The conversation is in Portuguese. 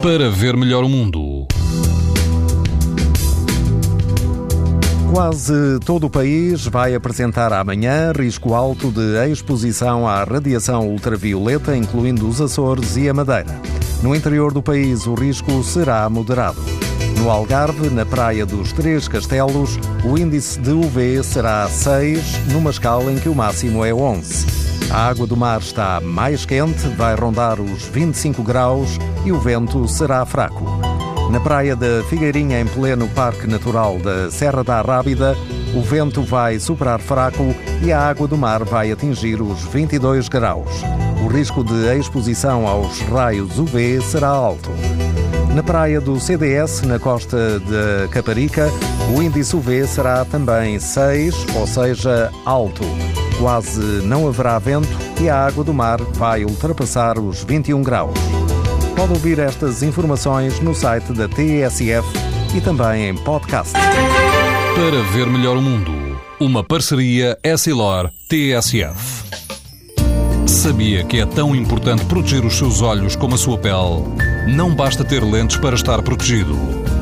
para ver melhor o mundo. Quase todo o país vai apresentar amanhã risco alto de exposição à radiação ultravioleta, incluindo os Açores e a Madeira. No interior do país, o risco será moderado. No Algarve, na Praia dos Três Castelos, o índice de UV será 6, numa escala em que o máximo é 11. A água do mar está mais quente, vai rondar os 25 graus e o vento será fraco. Na praia da Figueirinha, em pleno Parque Natural da Serra da Rábida, o vento vai superar fraco e a água do mar vai atingir os 22 graus. O risco de exposição aos raios UV será alto. Na praia do CDS, na costa de Caparica, o índice UV será também 6, ou seja, alto. Quase não haverá vento e a água do mar vai ultrapassar os 21 graus. Pode ouvir estas informações no site da TSF e também em podcast. Para ver melhor o mundo, uma parceria Essilor-TSF. Sabia que é tão importante proteger os seus olhos como a sua pele? Não basta ter lentes para estar protegido.